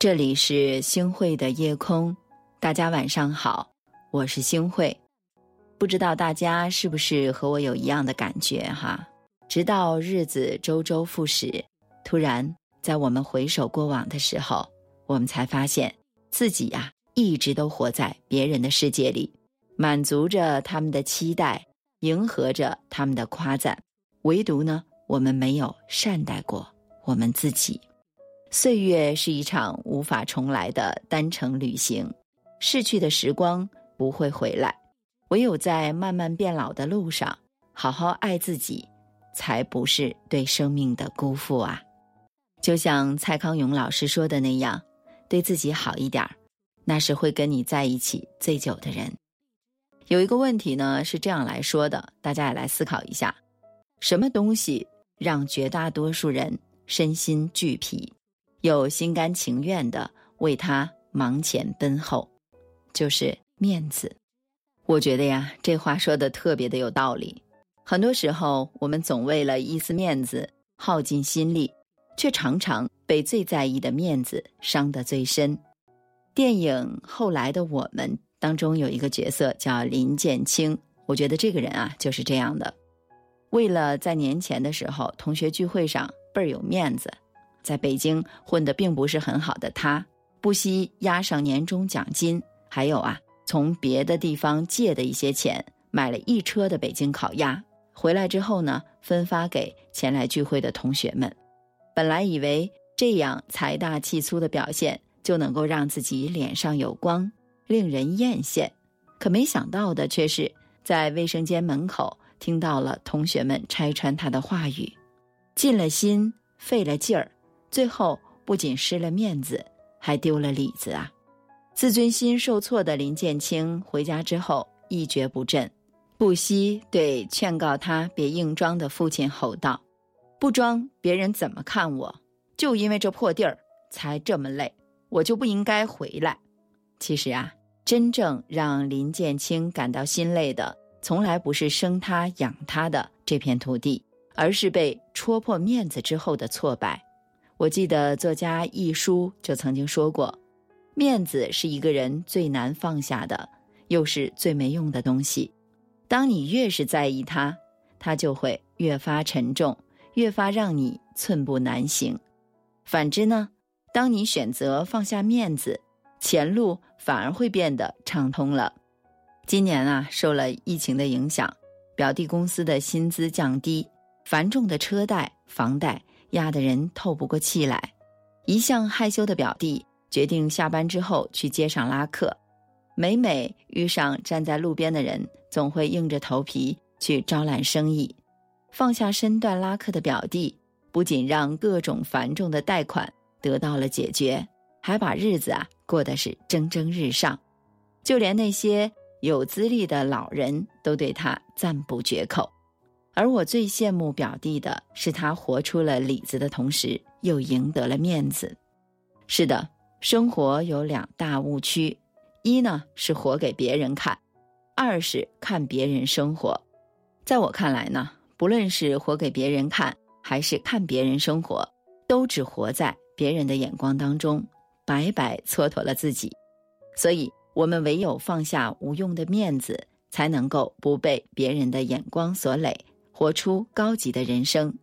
这里是星汇的夜空，大家晚上好，我是星汇。不知道大家是不是和我有一样的感觉哈？直到日子周周复始，突然在我们回首过往的时候，我们才发现自己呀，一直都活在别人的世界里，满足着他们的期待，迎合着他们的夸赞，唯独呢，我们没有善待过我们自己。岁月是一场无法重来的单程旅行，逝去的时光不会回来，唯有在慢慢变老的路上，好好爱自己，才不是对生命的辜负啊！就像蔡康永老师说的那样，对自己好一点儿，那是会跟你在一起最久的人。有一个问题呢是这样来说的，大家也来思考一下：什么东西让绝大多数人身心俱疲？又心甘情愿的为他忙前奔后，就是面子。我觉得呀，这话说的特别的有道理。很多时候，我们总为了一丝面子耗尽心力，却常常被最在意的面子伤得最深。电影《后来的我们》当中有一个角色叫林建清，我觉得这个人啊就是这样的。为了在年前的时候同学聚会上倍儿有面子。在北京混得并不是很好的他，不惜押上年终奖金，还有啊，从别的地方借的一些钱，买了一车的北京烤鸭。回来之后呢，分发给前来聚会的同学们。本来以为这样财大气粗的表现就能够让自己脸上有光，令人艳羡，可没想到的却是在卫生间门口听到了同学们拆穿他的话语，尽了心，费了劲儿。最后不仅失了面子，还丢了里子啊！自尊心受挫的林建清回家之后一蹶不振，不惜对劝告他别硬装的父亲吼道：“不装，别人怎么看我？就因为这破地儿才这么累，我就不应该回来。”其实啊，真正让林建清感到心累的，从来不是生他养他的这片土地，而是被戳破面子之后的挫败。我记得作家一书就曾经说过，面子是一个人最难放下的，又是最没用的东西。当你越是在意它，它就会越发沉重，越发让你寸步难行。反之呢，当你选择放下面子，前路反而会变得畅通了。今年啊，受了疫情的影响，表弟公司的薪资降低，繁重的车贷、房贷。压得人透不过气来，一向害羞的表弟决定下班之后去街上拉客。每每遇上站在路边的人，总会硬着头皮去招揽生意。放下身段拉客的表弟，不仅让各种繁重的贷款得到了解决，还把日子啊过得是蒸蒸日上。就连那些有资历的老人都对他赞不绝口。而我最羡慕表弟的是，他活出了里子的同时，又赢得了面子。是的，生活有两大误区：一呢是活给别人看，二是看别人生活。在我看来呢，不论是活给别人看，还是看别人生活，都只活在别人的眼光当中，白白蹉跎了自己。所以，我们唯有放下无用的面子，才能够不被别人的眼光所累。活出高级的人生，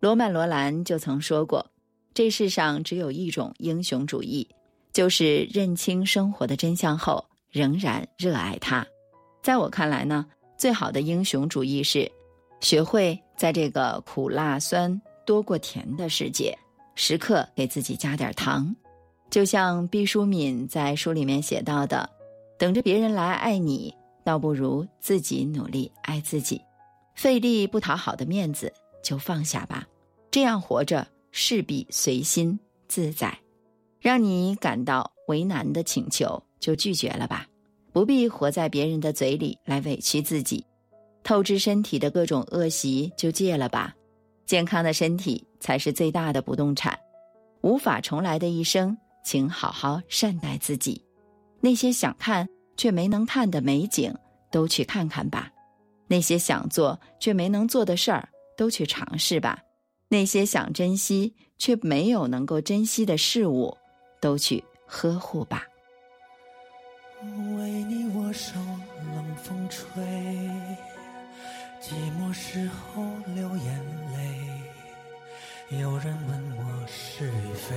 罗曼·罗兰就曾说过：“这世上只有一种英雄主义，就是认清生活的真相后仍然热爱它。”在我看来呢，最好的英雄主义是学会在这个苦辣酸多过甜的世界，时刻给自己加点糖。就像毕淑敏在书里面写到的：“等着别人来爱你，倒不如自己努力爱自己。”费力不讨好的面子就放下吧，这样活着势必随心自在。让你感到为难的请求就拒绝了吧，不必活在别人的嘴里来委屈自己。透支身体的各种恶习就戒了吧，健康的身体才是最大的不动产。无法重来的一生，请好好善待自己。那些想看却没能看的美景，都去看看吧。那些想做却没能做的事儿，都去尝试吧；那些想珍惜却没有能够珍惜的事物，都去呵护吧。为你我受冷风吹，寂寞时候流眼泪。有人问我是与非，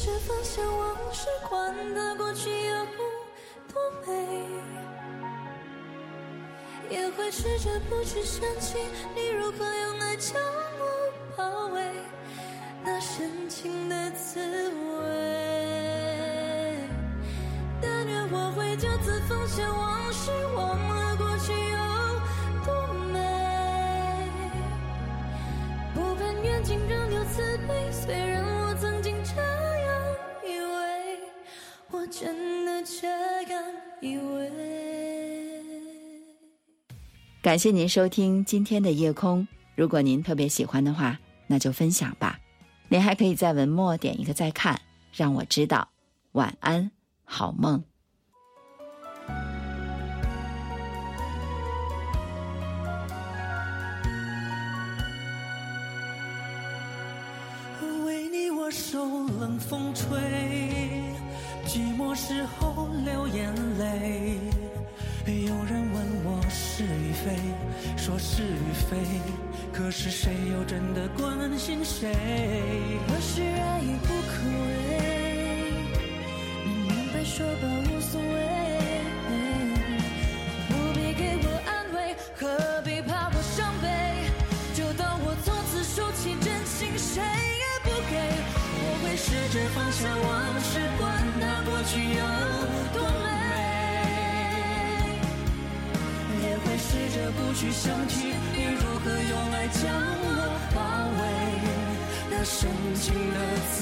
试着放下往事，管它过去有多美，也会试着不去想起你如何用爱将我包围。那深情的滋味，但愿我会就此放下感谢您收听今天的夜空，如果您特别喜欢的话，那就分享吧。您还可以在文末点一个再看，让我知道。晚安，好梦。为你我受冷风吹，寂寞时候流眼泪。有人问我是与非，说是与非，可是谁又真的关心谁？若是爱已不可为，你明白说吧，无所谓。不必给我安慰，何必怕我伤悲？就当我从此收起真心，谁也不给。我会试着放下往事，管它过去有着不去想起你如何用爱将我包围，那深情的滋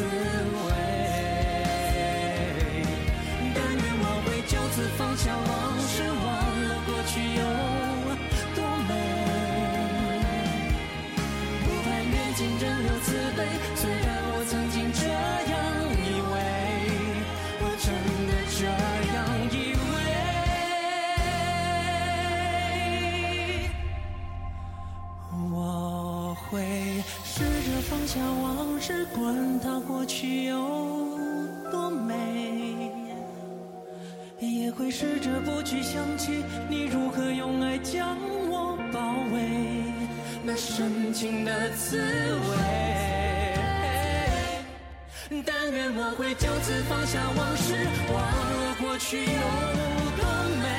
也会试着不去想起你如何用爱将我包围，那深情的滋味。但愿我会就此放下往事，忘了过去有多美。